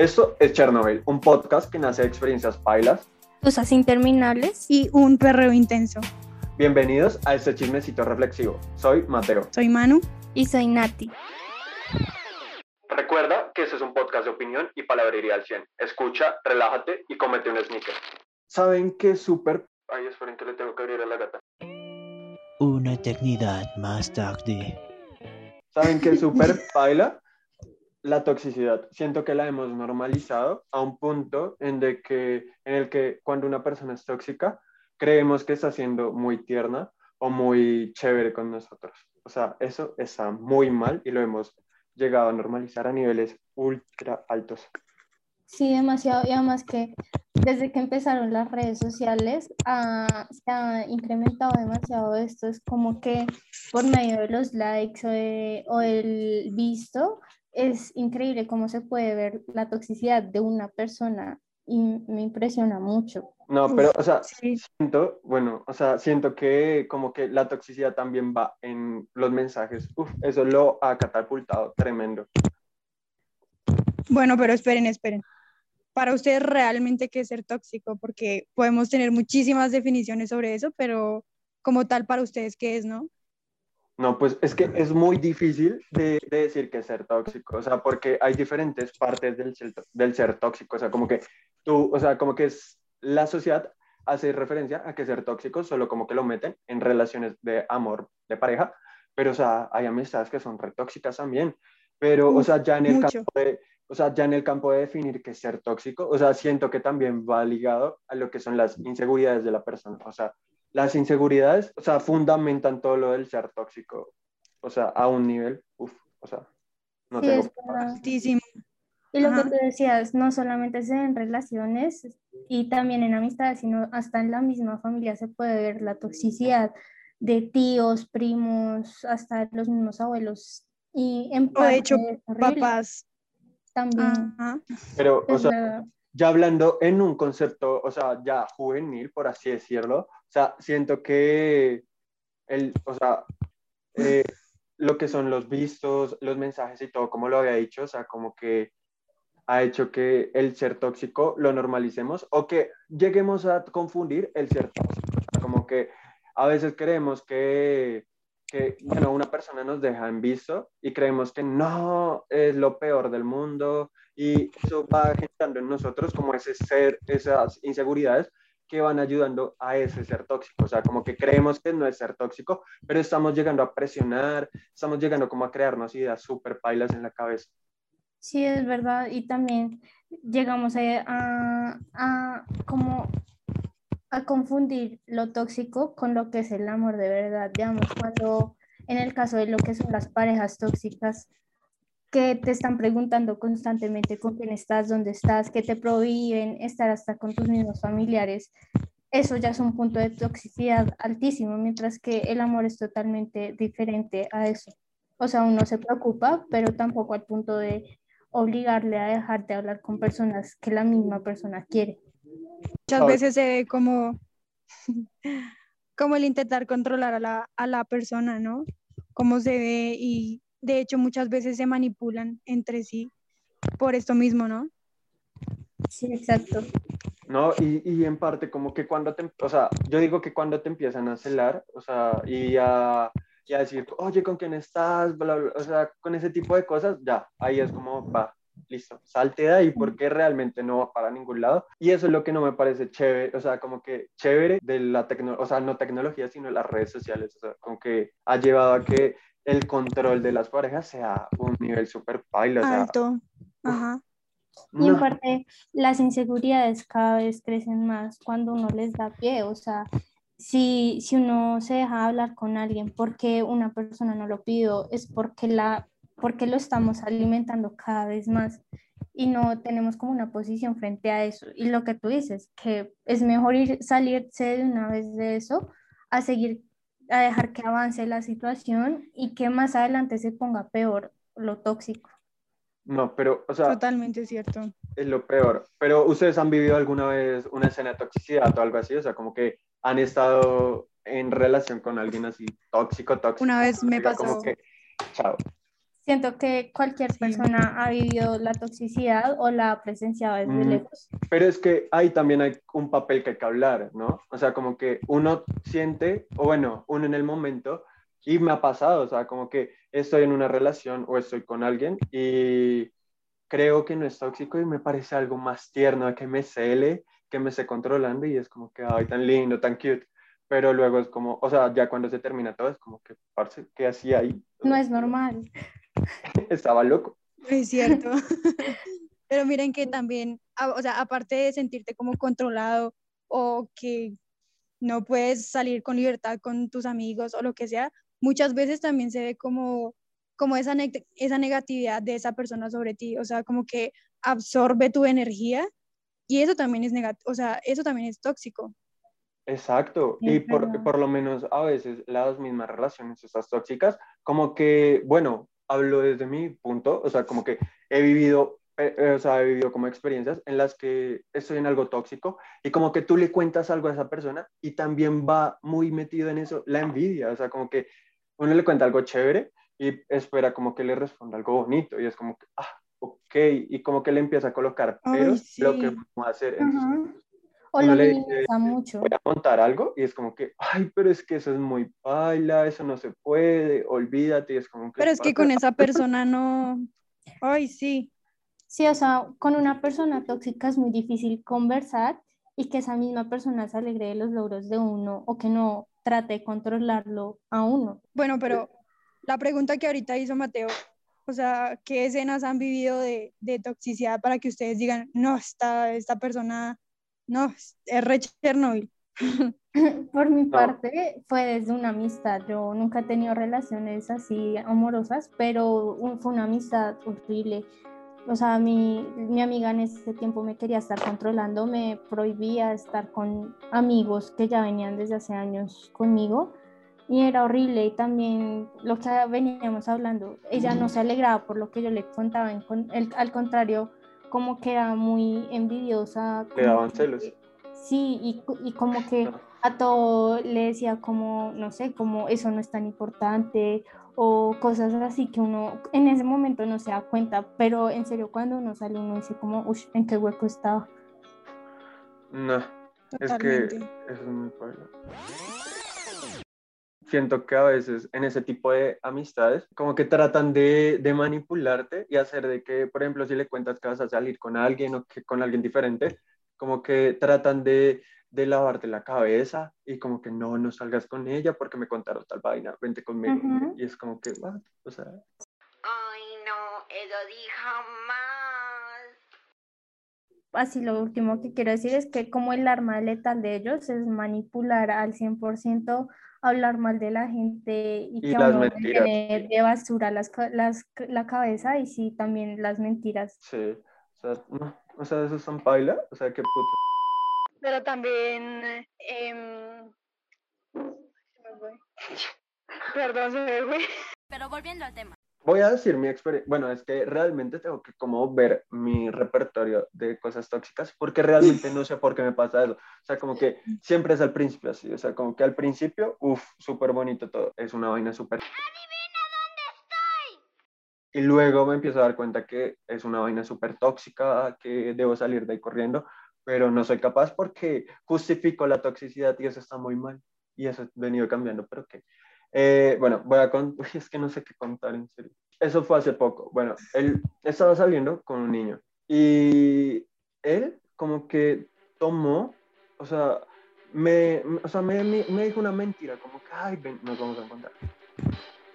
Esto es Chernobyl, un podcast que nace de experiencias pailas, cosas interminables y un perreo intenso. Bienvenidos a este chismecito reflexivo. Soy Mateo. Soy Manu. Y soy Nati. Recuerda que este es un podcast de opinión y palabrería al 100. Escucha, relájate y comete un sneaker. ¿Saben qué súper... Ay, esperen que le tengo que abrir a la gata. Una eternidad más tarde. ¿Saben qué súper paila? La toxicidad. Siento que la hemos normalizado a un punto en, de que, en el que cuando una persona es tóxica, creemos que está siendo muy tierna o muy chévere con nosotros. O sea, eso está muy mal y lo hemos llegado a normalizar a niveles ultra altos. Sí, demasiado. Y además que desde que empezaron las redes sociales ah, se ha incrementado demasiado esto. Es como que por medio de los likes o, o el visto, es increíble cómo se puede ver la toxicidad de una persona y me impresiona mucho. No, pero, o sea, siento, bueno, o sea, siento que como que la toxicidad también va en los mensajes. Uf, eso lo ha catapultado tremendo. Bueno, pero esperen, esperen. Para ustedes realmente qué es ser tóxico, porque podemos tener muchísimas definiciones sobre eso, pero como tal para ustedes qué es, ¿no? No, pues es que es muy difícil de, decir que es ser tóxico, o sea, porque hay diferentes partes del ser, del ser tóxico, o sea, como que tú, o sea, como que es la sociedad hace referencia a que ser tóxico solo como que lo meten en relaciones de amor, de pareja, pero, o sea, hay amistades que son re tóxicas también, pero, o sea, ya en el campo de, o sea, ya en el campo de definir qué es ser tóxico, o sea, siento que también va ligado a lo que son las inseguridades de la persona, o sea, las inseguridades, o sea, fundamentan todo lo del ser tóxico, o sea, a un nivel, uff, o sea, no tengo altísimo. Y lo que tú decías, no solamente es en relaciones y también en amistades, sino hasta en la misma familia se puede ver la toxicidad de tíos, primos, hasta los mismos abuelos. Y en o de hecho, papás. También. Pero, o sea, ya hablando en un concepto, o sea, ya juvenil, por así decirlo, o sea, siento que el, o sea, eh, lo que son los vistos, los mensajes y todo, como lo había dicho, o sea, como que ha hecho que el ser tóxico lo normalicemos o que lleguemos a confundir el ser tóxico. O sea, como que a veces creemos que, que, bueno, una persona nos deja en visto y creemos que no es lo peor del mundo y eso va generando en nosotros como ese ser, esas inseguridades que van ayudando a ese ser tóxico. O sea, como que creemos que no es ser tóxico, pero estamos llegando a presionar, estamos llegando como a crearnos ideas súper pailas en la cabeza. Sí, es verdad. Y también llegamos a, a, como a confundir lo tóxico con lo que es el amor de verdad. Digamos, cuando en el caso de lo que son las parejas tóxicas, que te están preguntando constantemente con quién estás, dónde estás, que te prohíben estar hasta con tus mismos familiares, eso ya es un punto de toxicidad altísimo, mientras que el amor es totalmente diferente a eso. O sea, uno se preocupa, pero tampoco al punto de obligarle a dejar de hablar con personas que la misma persona quiere. Muchas veces se ve como, como el intentar controlar a la, a la persona, ¿no? Cómo se ve y de hecho muchas veces se manipulan entre sí por esto mismo, ¿no? Sí, exacto. No, y, y, en parte como que cuando te, o sea, yo digo que cuando te empiezan a celar, o sea, y a, y a decir, oye, ¿con quién estás? o sea, con ese tipo de cosas, ya, ahí es como, va, listo, salte de ahí porque realmente no va para ningún lado. Y eso es lo que no me parece chévere, o sea, como que chévere de la tecnología, o sea, no tecnología, sino las redes sociales, o sea, como que ha llevado a que el control de las parejas sea un nivel súper bailo. Alto. Ajá. Y en parte, las inseguridades cada vez crecen más cuando uno les da pie. O sea, si, si uno se deja hablar con alguien porque una persona no lo pidió, es porque, la, porque lo estamos alimentando cada vez más y no tenemos como una posición frente a eso. Y lo que tú dices, que es mejor ir, salirse de una vez de eso a seguir a dejar que avance la situación y que más adelante se ponga peor lo tóxico. No, pero, o sea... Totalmente cierto. Es lo peor. Pero ustedes han vivido alguna vez una escena de toxicidad o algo así, o sea, como que han estado en relación con alguien así tóxico, tóxico. Una vez me pasó. Como que, chao. Siento que cualquier Sí. persona ha vivido la toxicidad o la ha presenciado desde Mm. lejos. Pero es que ahí también hay un papel que hay que hablar, ¿no? O sea, como que uno siente, o bueno, uno en el momento, y me ha pasado, o sea, como que estoy en una relación o estoy con alguien y creo que no es tóxico y me parece algo más tierno, que me cele, que me esté controlando y es como que, ay, tan lindo, tan cute. Pero luego es como, o sea, ya cuando se termina todo es como que, parce, ¿qué hacía ahí? No es normal. Estaba loco. Es cierto. Pero miren que también, o sea, aparte de sentirte como controlado o que no puedes salir con libertad con tus amigos o lo que sea, muchas veces también se ve como, como esa, esa negatividad de esa persona sobre ti, o sea, como que absorbe tu energía y eso también es negativo, o sea, eso también es tóxico. Exacto, Sí, y por, por lo menos a veces las mismas relaciones, estas tóxicas, como que, bueno, hablo desde mi punto, o sea, como que he vivido, eh, eh, o sea, he vivido como experiencias en las que estoy en algo tóxico y como que tú le cuentas algo a esa persona y también va muy metido en eso la envidia, o sea, como que uno le cuenta algo chévere y espera como que le responda algo bonito y es como que, ah, ok, y como que le empieza a colocar Ay, pero lo que va a hacer. Entonces. O lo le minimiza mucho. voy a montar algo y es como que, ay, pero es que eso es muy baila, eso no se puede, olvídate, y es como que... Pero es que con esa persona no, ay, sí, Sí, o sea, con una persona tóxica es muy difícil conversar y que esa misma persona se alegre de los logros de uno o que no trate de controlarlo a uno. Bueno, pero la pregunta que ahorita hizo Mateo, o sea, ¿qué escenas han vivido de, de toxicidad para que ustedes digan, no, esta, esta persona, no, es re Chernobyl? Por mi No. parte, fue desde una amistad. Yo nunca he tenido relaciones así amorosas, pero fue una amistad horrible. O sea, mi, mi amiga en ese tiempo me quería estar controlando, me prohibía estar con amigos que ya venían desde hace años conmigo y era horrible. Y también lo que veníamos hablando, ella no se alegraba por lo que yo le contaba, en con- el- al contrario, como que era muy envidiosa. Le daban celos. Sí, y, y como que No. a todo le decía como, no sé, como eso no es tan importante o cosas así que uno en ese momento no se da cuenta, pero en serio cuando uno sale uno dice como, uff, ¿en qué hueco estaba? No, es que eso es muy. Siento que a veces en ese tipo de amistades como que tratan de, de manipularte y hacer de que, por ejemplo, si le cuentas que vas a salir con alguien o que con alguien diferente, como que tratan de, de lavarte la cabeza y como que no, no salgas con ella porque me contaron tal vaina, vente conmigo. Ujú. Y es como que, what? O sea, Ay, no, eso di jamás. Así lo último que quiero decir es que como el arma letal de ellos es manipular al 100%, hablar mal de la gente y, Y que a las uno mentiras. llene de basura las, ca- las, la cabeza y sí, también las mentiras. sí, o sea, no, o sea, esos son paila, o sea, qué puta. Pero también, em, me fue. perdón, se me fue. Pero volviendo al tema. Voy a decir mi experiencia. Bueno, es que realmente tengo que como ver mi repertorio de cosas tóxicas porque realmente no sé por qué me pasa eso. O sea, como que siempre es al principio así. O sea, como que al principio, uff, súper bonito todo. Es una vaina súper. Y luego me empiezo a dar cuenta que es una vaina súper tóxica, que debo salir de ahí corriendo, pero no soy capaz porque justifico la toxicidad y eso está muy mal. Y eso ha venido cambiando, pero que... Eh, bueno, voy a contar, es que no sé qué contar en serio. Eso fue hace poco. Bueno, él estaba saliendo con un niño y él como que tomó, o sea, me, o sea, me, me, me dijo una mentira, como que, ay, ven, nos vamos a encontrar.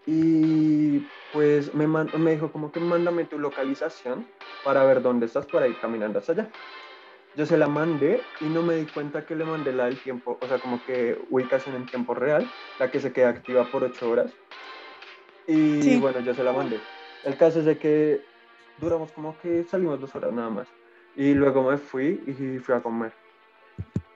Y pues me, man- me dijo como que mándame tu localización para ver dónde estás para ir caminando hasta allá. Yo se la mandé y no me di cuenta que le mandé la del tiempo, o sea, como que ubicación en tiempo real, la que se queda activa por ocho horas. Y Sí. bueno, yo se la mandé. El caso es de que duramos como que salimos dos horas nada más. Y luego me fui y fui a comer.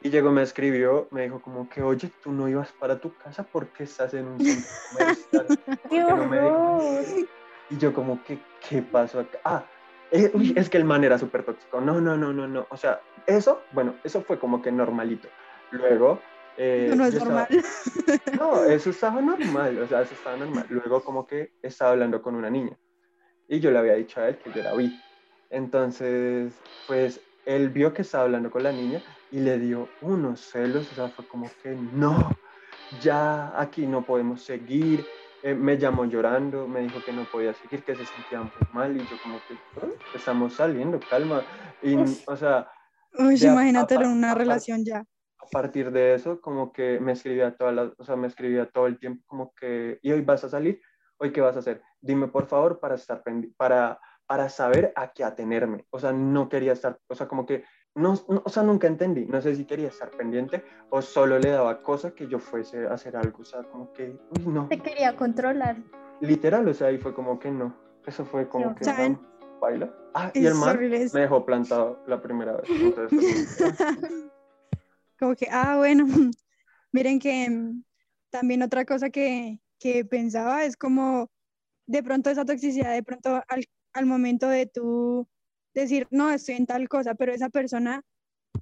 Y llegó, me escribió, me dijo como que, oye, tú no ibas para tu casa porque estás en un centro comercial. ¿Por ¡Qué qué no me horror! dijiste?" Y yo como que, ¿qué pasó acá? Ah, eh, uy, es que el man era súper tóxico. No, no, no, no, no. O sea, eso, bueno, eso fue como que normalito. Luego... eh, no es yo estaba- normal. no, eso estaba normal, o sea, eso estaba normal. Luego como que estaba hablando con una niña. y yo le había dicho a él que yo era bi. Entonces, pues él vio que estaba hablando con la niña y le dio unos celos, o sea, fue como que no, ya aquí no podemos seguir. Eh, me llamó llorando, me dijo que no podía seguir, que se sentía muy mal y yo como que "Oh, estamos saliendo, calma. Y, o sea, Uy, Ya, imagínatelo en una aparte- relación ya. a partir de eso, como que me escribía toda la, o sea, me escribía todo el tiempo como que, ¿y hoy vas a salir? ¿Hoy qué vas a hacer? Dime por favor para estar para para saber a qué atenerme. O sea, no quería estar, o sea, como que no, no- o sea, nunca entendí. No sé si quería estar pendiente o solo le daba cosa que yo fuese a hacer algo. O sea, como que, uy, no. Te quería controlar. Literal, o sea, ahí fue como que no. Eso fue como que, ¿saben? no, baila. Ah, y el horrible, es- me dejó plantado la primera vez. Entonces, fue como que, Como que, ah, bueno, miren que mm, también otra cosa que, que pensaba es como de pronto esa toxicidad, de pronto al, al momento de tú decir, no, estoy en tal cosa, pero esa persona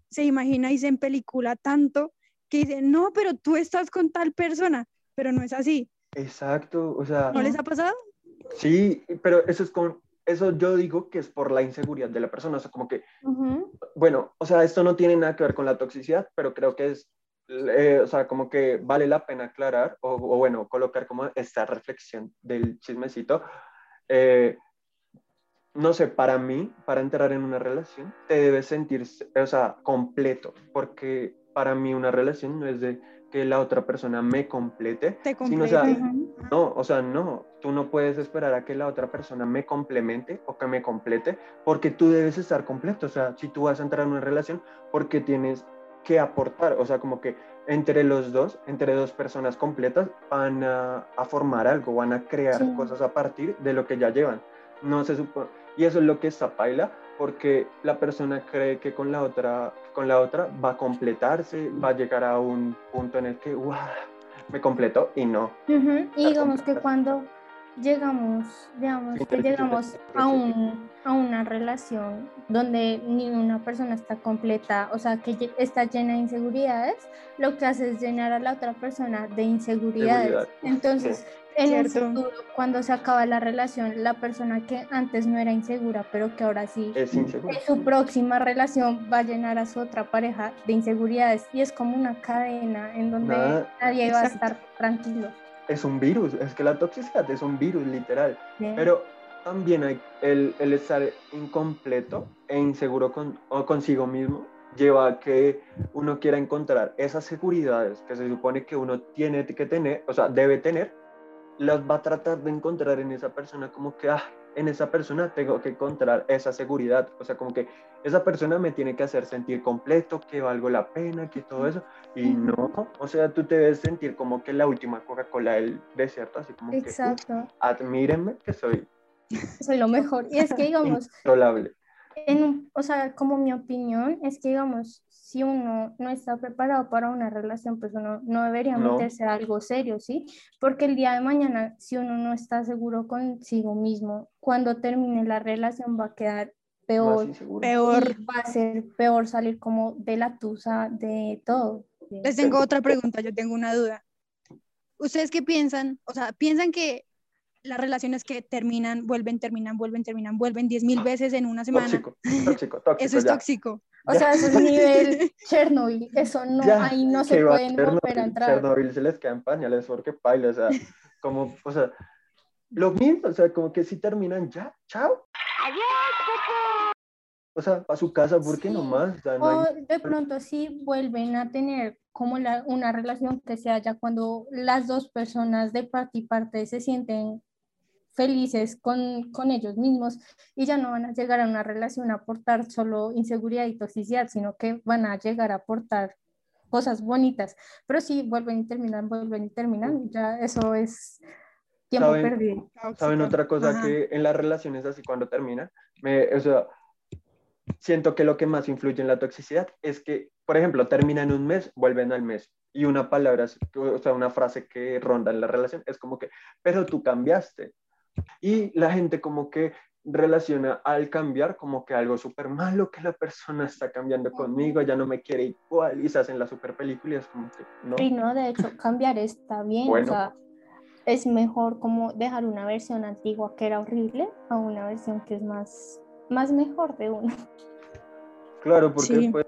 se imagina y se empelicula tanto que dice, no, pero tú estás con tal persona, pero no es así. Exacto, o sea, ¿No les ha pasado? sí, pero eso es con, eso yo digo que es por la inseguridad de la persona, o sea, como que bueno, o sea, esto no tiene nada que ver con la toxicidad, pero creo que es, eh, o sea, como que vale la pena aclarar o, o bueno, colocar como esta reflexión del chismecito. Eh, no sé, para mí, para entrar en una relación, te debes sentir, o sea, completo, porque para mí una relación no es de que la otra persona me complete, Te sino, o sea, no, o sea, no, tú no puedes esperar a que la otra persona me complemente o que me complete, porque tú debes estar completo, o sea, si tú vas a entrar en una relación, porque tienes que aportar, o sea, como que entre los dos, entre dos personas completas, van a, a formar algo, van a crear Sí. cosas a partir de lo que ya llevan. No se supone, y eso es lo que está paila, porque la persona cree que con la otra, con la otra va a completarse, va a llegar a un punto en el que, ¡guau! me completó y no. Y digamos que cuando llegamos, digamos que llegamos a, un, a una relación donde ni una persona está completa, o sea, que está llena de inseguridades, lo que hace es llenar a la otra persona de inseguridades. Seguridad. Entonces, en el Cierto. futuro, cuando se acaba la relación, la persona que antes no era insegura, pero que ahora sí, Es en su próxima relación va a llenar a su otra pareja de inseguridades y es como una cadena en donde Nada. nadie va a estar tranquilo. Es un virus, es que la toxicidad es un virus literal. ¿sí? Pero también hay el, el estar incompleto e inseguro con, o consigo mismo lleva a que uno quiera encontrar esas seguridades que se supone que uno tiene que tener, o sea, debe tener, las va a tratar de encontrar en esa persona como que, ah, en esa persona tengo que encontrar esa seguridad, o sea, como que esa persona me tiene que hacer sentir completo, que valgo la pena, que todo eso, y no, o sea, tú te debes sentir como que la última Coca-Cola del desierto, así como que, "Uf, Exacto, admírenme que soy soy lo mejor. Y es que, digamos. en un- o sea, como mi opinión, es que, digamos, si uno no está preparado para una relación, pues uno no debería No. meterse a algo serio, ¿sí? Porque el día de mañana, si uno no está seguro consigo mismo, cuando termine la relación va a quedar peor. Peor. y va a ser peor salir como de la tusa de todo. Les tengo otra pregunta, yo tengo una duda. ¿Ustedes qué piensan? O sea, ¿piensan que las relaciones que terminan, vuelven, terminan, vuelven, terminan, vuelven diez mil veces en una semana? Tóxico, tóxico, tóxico. Eso es ya. tóxico. O sea, eso es nivel Chernobyl, eso no, Ya, ahí no se pueden volver a Chernobyl, entrar. Chernobyl se les queda en pañales porque paila, o sea, como, o sea, lo mismo, o sea, como que si terminan ya, chao. O sea, a su casa, ¿por qué Sí. no más? O sea, no O hay- de pronto sí vuelven a tener como la, una relación que sea ya cuando las dos personas de parte y parte se sienten felices con, con ellos mismos y ya no van a llegar a una relación a aportar solo inseguridad y toxicidad, sino que van a llegar a aportar cosas bonitas. Pero sí, vuelven y terminan, vuelven y terminan, ya eso es tiempo ¿Saben? perdido. ¿Saben otra cosa Ajá. que en las relaciones así cuando terminan? Me, o sea, siento que lo que más influye en la toxicidad es que, por ejemplo, terminan un mes, vuelven al mes. Y una palabra, o sea, una frase que ronda en la relación es como que, pero tú cambiaste. Y la gente como que relaciona al cambiar como que algo súper malo, que la persona está cambiando conmigo, ya no me quiere igual, y se hacen la super película y es como que, no. Y no, de hecho, cambiar está bien, Bueno. o sea, es mejor como dejar una versión antigua que era horrible a una versión que es más, más mejor de uno. Claro, porque Sí. después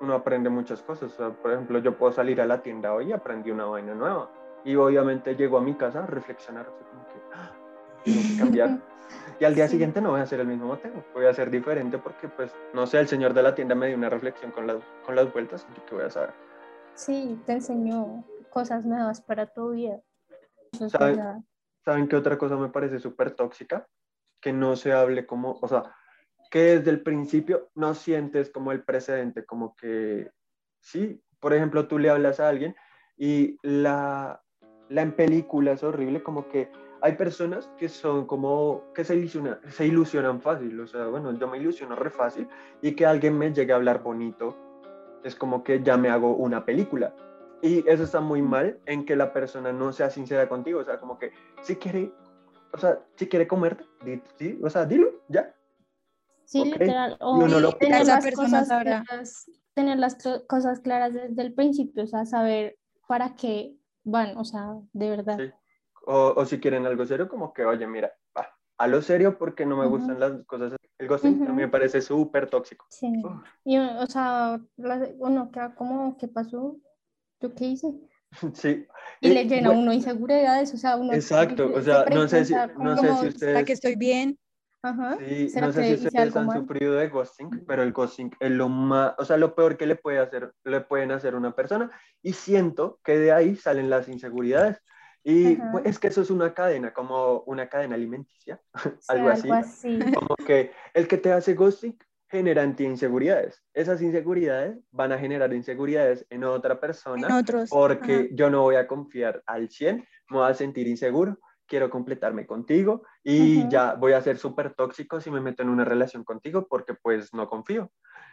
uno aprende muchas cosas. O sea, por ejemplo, yo puedo salir a la tienda hoy y aprendí una vaina nueva. Y obviamente llego a mi casa a reflexionar, así como que "Ah, tengo que cambiar. Y al día siguiente no voy a hacer el mismo motivo, voy a hacer diferente porque, pues, no sé, el señor de la tienda me dio una reflexión con las, con las vueltas, y que voy a saber. Sí, te enseñó cosas nuevas para tu vida. Eso es ¿Saben? ¿Saben qué otra cosa me parece súper tóxica? Que no se hable como, o sea, que desde el principio no sientes como el precedente, como que, sí, por ejemplo, tú le hablas a alguien y la, la en película es horrible, como que hay personas que son como, que se ilusionan, se ilusionan fácil, o sea, bueno, yo me ilusiono re fácil y que alguien me llegue a hablar bonito, es como que ya me hago una película. Y eso está muy mal en que la persona no sea sincera contigo, o sea, como que si quiere, o sea, si quiere comerte, di- sí, o sea, dilo, ya. Sí, Ok. literal. O uno lo tener las, cosas claras, tener las cosas claras desde el principio, o sea, saber para qué van, o sea, de verdad. Sí. O, o si quieren algo serio, como que, oye, mira, va, a lo serio porque no me Ujú. gustan las cosas. El ghosting a mí me parece súper tóxico. Sí. Uf. Y, o sea, uno queda como, ¿qué pasó? ¿Yo qué hice? Sí. Y Eh, le llena bueno, uno inseguridades, o sea, uno Exacto, o sea, se no sé si, no sé si ¿será ustedes, que estoy bien? ajá, sí, ¿será no sé si ustedes han mal? sufrido de ghosting, pero el ghosting es lo más, o sea, lo peor que le puede hacer, le pueden hacer a una persona y siento que de ahí salen las inseguridades. Y Ajá. pues, es que eso es una cadena, como una cadena alimenticia, Sí, algo así. así. como que el que te hace ghosting genera anti inseguridades. Esas inseguridades van a generar inseguridades en otra En persona otros. porque Ajá. yo no voy a confiar al 100, me voy a sentir inseguro, quiero completarme contigo y ya voy a ser súper tóxico si me meto en una relación contigo porque pues no confío.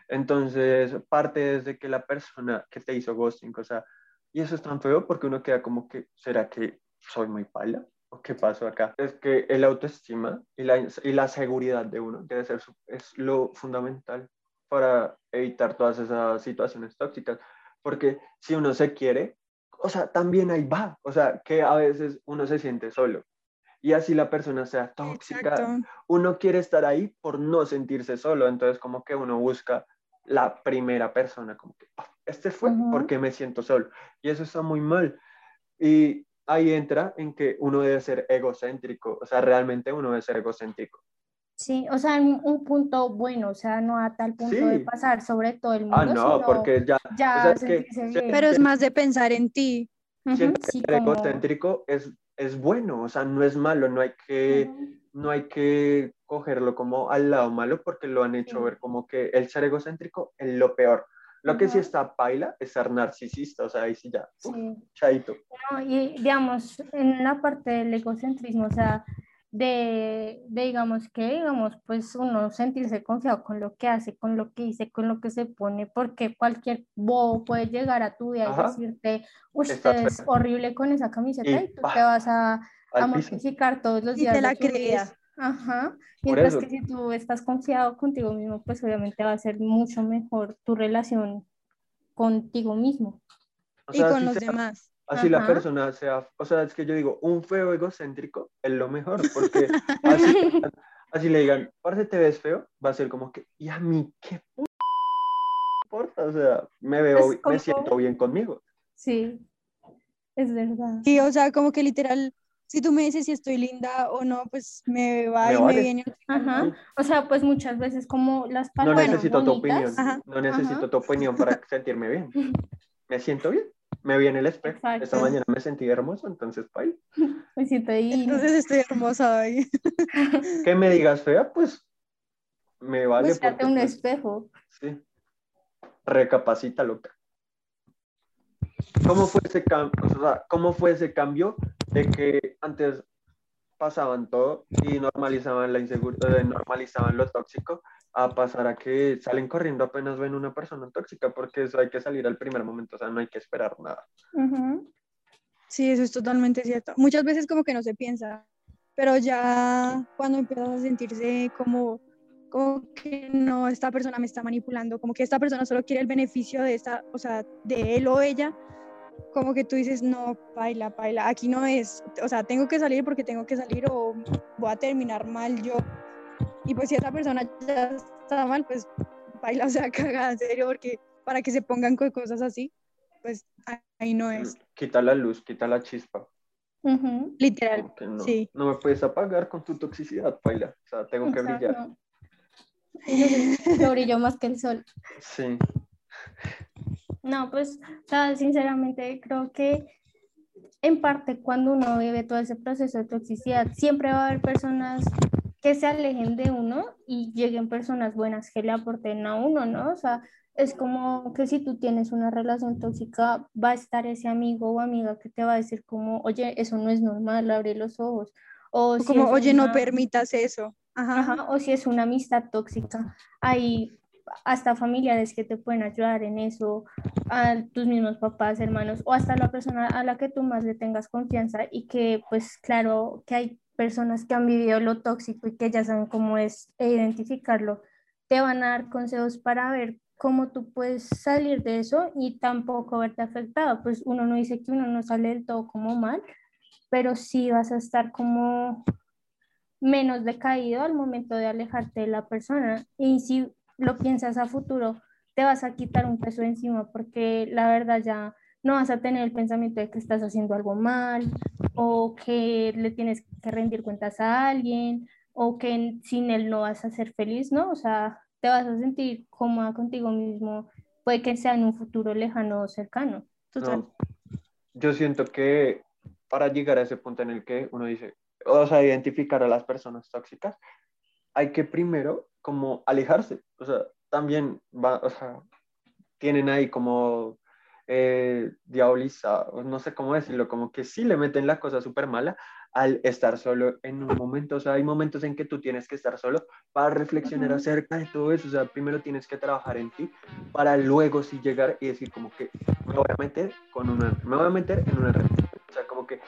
Entonces, parte desde que la persona que te hizo ghosting, o sea, y eso es tan feo porque uno queda como que, ¿será que soy muy pala? ¿O qué pasó acá? Es que el autoestima y la, y la seguridad de uno debe ser es lo fundamental para evitar todas esas situaciones tóxicas. Porque si uno se quiere, o sea, también ahí va. O sea, que a veces uno se siente solo. Y así la persona sea tóxica, Exacto. uno quiere estar ahí por no sentirse solo, entonces como que uno busca la primera persona, como que "Ah, este fue Ujú. porque me siento solo. Y eso está muy mal. Y ahí entra en que uno debe ser egocéntrico, o sea, realmente uno debe ser egocéntrico. Sí, o sea, en un punto bueno, o sea, no a tal punto de pasar sobre todo el mundo, Ah, no, sino porque ya, ya o sea, es que bien. Pero es más de pensar en ti. Sí, ser como- egocéntrico es, es bueno, o sea, no es malo, no hay que... No hay que cogerlo como al lado malo porque lo han hecho Sí. ver como que el ser egocéntrico es lo peor. Lo que sí está paila es ser narcisista, o sea, ahí sí ya, uf, Sí. chaito. No, y digamos, en la parte del egocentrismo, o sea, de, de, digamos que, digamos, pues uno sentirse confiado con lo que hace, con lo que dice, con lo que se pone, porque cualquier bobo puede llegar a tu vida Ajá. y decirte, uy, te Estás ves horrible con esa camiseta Y y, tú te vas a, a mortificar todos los Y días te de la crees. Ajá. Mientras eso. que si tú estás confiado contigo mismo, pues obviamente va a ser mucho mejor tu relación contigo mismo. O y sea, con así los sea- demás. Así la Ajá. persona sea, o sea, es que yo digo, un feo egocéntrico es lo mejor, porque así, así le digan, parce, te ves feo, va a ser como que, ¿y a mí qué p importa? O sea, me veo, Es me siento bien conmigo. Sí, es verdad. Y o sea, como que literal, si tú me dices si estoy linda o no, pues me va Me y me viene. Ajá. O sea, pues muchas veces como las No palabras necesito tu opinión, Ajá. no necesito Ajá. tu opinión para sentirme bien. Me siento bien, me vi en el espejo. Exacto. Esta mañana me sentí hermoso, entonces, pay. Me siento divina. Entonces estoy hermosa hoy. Que me digas fea, pues me vale. Búscate porque, un pues, espejo. Sí. Recapacita, loca. ¿Cómo fue ese cambio? O sea, ¿cómo fue ese cambio de que antes pasaban todo y normalizaban la inseguridad, normalizaban lo tóxico, a pasar a que salen corriendo apenas ven una persona tóxica, porque eso hay que salir al primer momento, o sea, no hay que esperar nada. Ujú. Sí, eso es totalmente cierto. Muchas veces como que no se piensa, pero ya cuando empiezas a sentirse como, como que no, esta persona me está manipulando, como que esta persona solo quiere el beneficio de esta, o sea, de él o ella, como que tú dices, no, baila, baila, aquí no es, o sea, tengo que salir porque tengo que salir o voy a terminar mal yo. Y pues si esa persona ya está mal, pues baila, o sea, cagada, en serio, porque para que se pongan con cosas así, pues ahí no es. Quita la luz, quita la chispa. Ujú. Literal, Como que no, sí. no me puedes apagar con tu toxicidad, baila. O sea, tengo que brillar. Exacto. Yo, yo brillo más que el sol. Sí. No, pues, o sea, sinceramente creo que en parte cuando uno vive todo ese proceso de toxicidad, siempre va a haber personas que se alejen de uno y lleguen personas buenas que le aporten a uno, ¿no? O sea, es como que si tú tienes una relación tóxica, va a estar ese amigo o amiga que te va a decir como, oye, eso no es normal, abre los ojos. O O si como, oye, no permitas eso. Ajá. Ajá, o si es una amistad tóxica, hay hasta familiares que te pueden ayudar en eso, a tus mismos papás, hermanos, o hasta la persona a la que tú más le tengas confianza y que pues claro que hay personas que han vivido lo tóxico y que ya saben cómo es e identificarlo, te van a dar consejos para ver cómo tú puedes salir de eso y tampoco verte afectado. Pues uno no dice que uno no sale del todo como mal, pero sí vas a estar como menos decaído al momento de alejarte de la persona. Y si lo piensas a futuro, te vas a quitar un peso encima porque la verdad ya no vas a tener el pensamiento de que estás haciendo algo mal o que le tienes que rendir cuentas a alguien o que sin él no vas a ser feliz, ¿no? O sea, te vas a sentir cómoda contigo mismo, puede que sea en un futuro lejano o cercano. Total. No, yo siento que para llegar a ese punto en el que uno dice, o sea, identificar a las personas tóxicas, hay que primero como alejarse. O sea, también va, o sea, tienen ahí como eh, diaboliza, no sé cómo decirlo, como que sí le meten la cosa súper mala al estar solo en un momento. O sea, hay momentos en que tú tienes que estar solo para reflexionar Ujú. acerca de todo eso. O sea, primero tienes que trabajar en ti para luego sí llegar y decir como que me voy a meter con una, me voy a meter en una relación. O sea, como que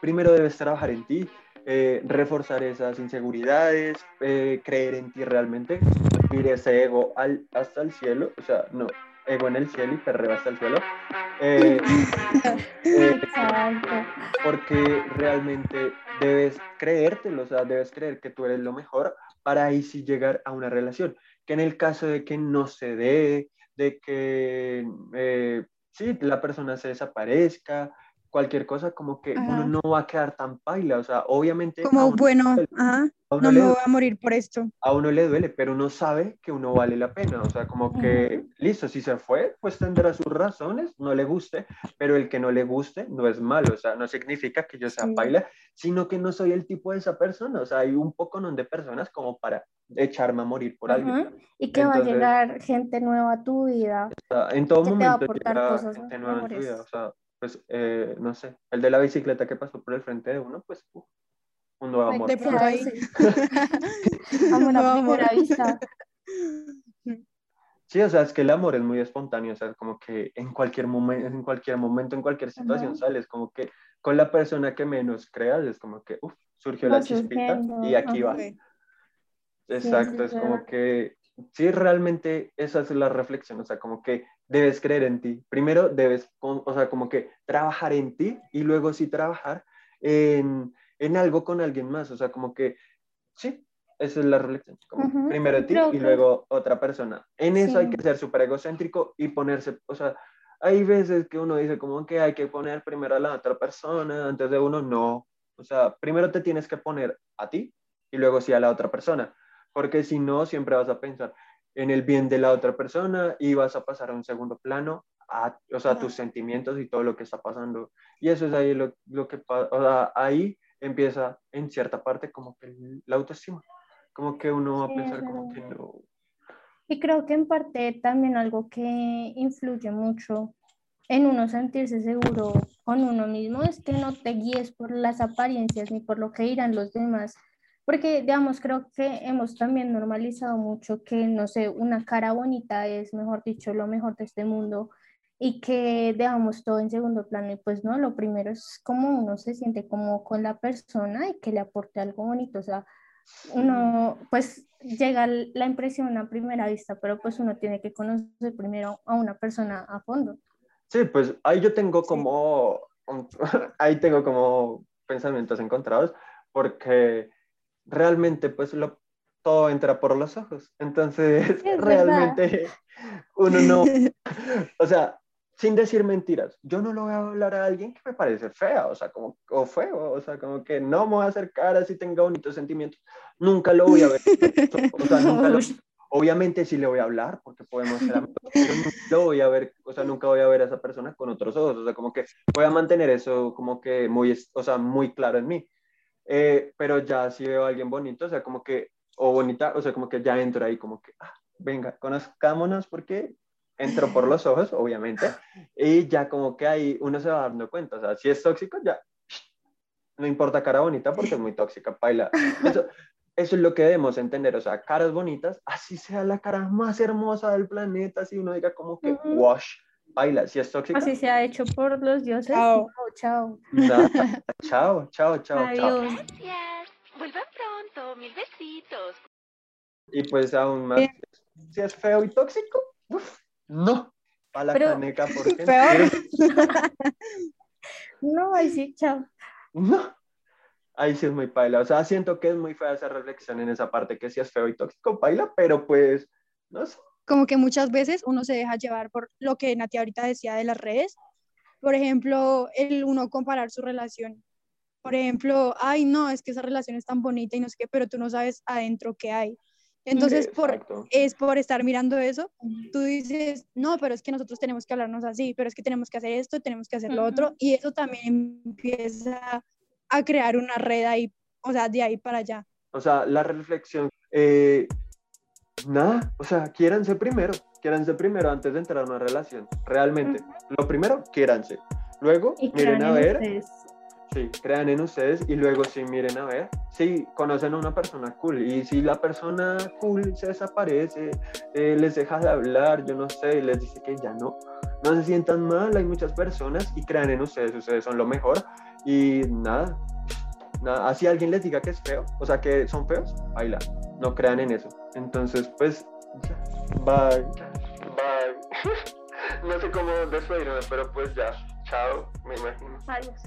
primero debes trabajar en ti, eh, reforzar esas inseguridades, eh, creer en ti realmente, subir ese ego al, hasta el cielo, o sea, no, ego en el cielo y perreo hasta el suelo, eh, porque realmente debes creértelo, o sea, debes creer que tú eres lo mejor para ahí sí llegar a una relación. Que en el caso de que no se dé, de que sí, la persona se desaparezca, cualquier cosa, como que Ajá. uno no va a quedar tan paila, o sea, obviamente a Como, bueno, le- ajá, a no le me voy a morir por esto. a uno le duele, pero uno sabe que uno vale la pena, o sea, como que, listo, si se fue, pues tendrá sus razones, no le guste, pero el que no le guste no es malo, o sea, no significa que yo sea Sí. paila, sino que no soy el tipo de esa persona, o sea, hay un poco de personas como para echarme a morir por alguien. Ajá, Y que va a Entonces- llegar gente nueva a tu vida. O sea, en todo a momento llega cosas gente nueva en tu vida, o sea, pues, eh, no sé, el de la bicicleta que pasó por el frente de uno, pues, uf, un nuevo amor. De pronto ahí. Amor a No, primera vista. Sí, o sea, es que el amor es muy espontáneo, o sea, como que en cualquier momento, en cualquier momento, en cualquier situación Ajá. sales, como que con la persona que menos creas, es como que, uff, surgió Va la chispita surgiendo, y aquí va. ajá. Ok. Exacto, sí, es es como que, sí, realmente esa es la reflexión, o sea, como que debes creer en ti. Primero debes, o sea, como que trabajar en ti y luego sí trabajar en, en algo con alguien más, o sea, como que, sí, esa es la reflexión, como Ujú, primero ti creo y que- luego otra persona. En eso hay que ser súper egocéntrico y ponerse, o sea, hay veces que uno dice como que hay que poner primero a la otra persona antes de uno, no. O sea, primero te tienes que poner a ti y luego sí a la otra persona, porque si no, siempre vas a pensar en el bien de la otra persona y vas a pasar a un segundo plano, a, o sea, Ajá. tus sentimientos y todo lo que está pasando. Y eso es ahí lo, lo que pasa, o sea, ahí empieza en cierta parte como que la autoestima, como que uno va a pensar como que no, Y creo que en parte también algo que influye mucho en uno sentirse seguro con uno mismo es que no te guíes por las apariencias ni por lo que dirán los demás. Porque, digamos, creo que hemos también normalizado mucho que, no sé, una cara bonita es, mejor dicho, lo mejor de este mundo y que dejamos todo en segundo plano. Y pues no, lo primero es cómo uno se siente como con la persona y que le aporte algo bonito. O sea, uno pues llega la impresión a primera vista, pero pues uno tiene que conocer primero a una persona a fondo. Sí, pues ahí yo tengo como, un- ahí tengo como pensamientos encontrados, porque realmente pues lo, todo entra por los ojos. Entonces, Es realmente uno no, o sea, sin decir mentiras, yo no lo voy a hablar a alguien que me parece fea, o sea, como, o feo, o sea, como que no me voy a acercar así tenga bonitos sentimientos, nunca lo voy a ver, o sea, nunca lo, obviamente sí le voy a hablar porque podemos ser amigos, pero nunca lo voy a ver, o sea, nunca voy a ver a esa persona con otros ojos, o sea, como que voy a mantener eso como que muy, o sea, muy claro en mí. Eh, pero ya si veo a alguien bonito, o sea, como que, o bonita, o sea, como que ya entro ahí como que, ah, venga, conozcámonos porque entro por los ojos, obviamente, y ya como que ahí uno se va dando cuenta, o sea, si es tóxico, ya, no importa cara bonita porque es muy tóxica, paila. Eso, eso es lo que debemos entender, o sea, caras bonitas, así sea la cara más hermosa del planeta, así uno diga como que, wash, baila, si es tóxica, Así se ha hecho por los dioses. Chao. No, chao. chao, chao, chao, chao. Adiós. Gracias. Vuelvan pronto. Mil besitos. Y pues aún más, Bien. si es feo y tóxico, uf, no, a la Pero- caneca, porque Peor. No, ahí sí, chao. no. Ahí sí es muy paila, o sea, siento que es muy fea esa reflexión en esa parte que si es feo y tóxico, paila, pero pues, no sé. Como que muchas veces uno se deja llevar por lo que Nati ahorita decía de las redes. Por ejemplo, el uno comparar su relación. Por ejemplo, ay, no, es que esa relación es tan bonita y no sé qué, pero tú no sabes adentro qué hay. Entonces, por, es por estar mirando eso, tú dices, no, pero es que nosotros tenemos que hablarnos así, pero es que tenemos que hacer esto, tenemos que hacer lo otro, Ujú. y eso también empieza a crear una red ahí, o sea, de ahí para allá. O sea, la reflexión, eh, nada, o sea, quiéranse primero, quiéranse primero antes de entrar a una relación, realmente. Lo primero, quiéranse. Luego, Y miren a ver, ustedes. sí, crean en ustedes y luego sí miren a ver, sí, conocen a una persona cool. Y si la persona cool se desaparece, eh, les deja de hablar, yo no sé, les dice que ya no, no se sientan mal, hay muchas personas y crean en ustedes, ustedes son lo mejor. Y nada, nada, así alguien les diga que es feo, o sea, que son feos, baila, no crean en eso. Entonces, pues, bye, bye. no sé cómo despedirme, pero pues ya, chao, me imagino. Adiós.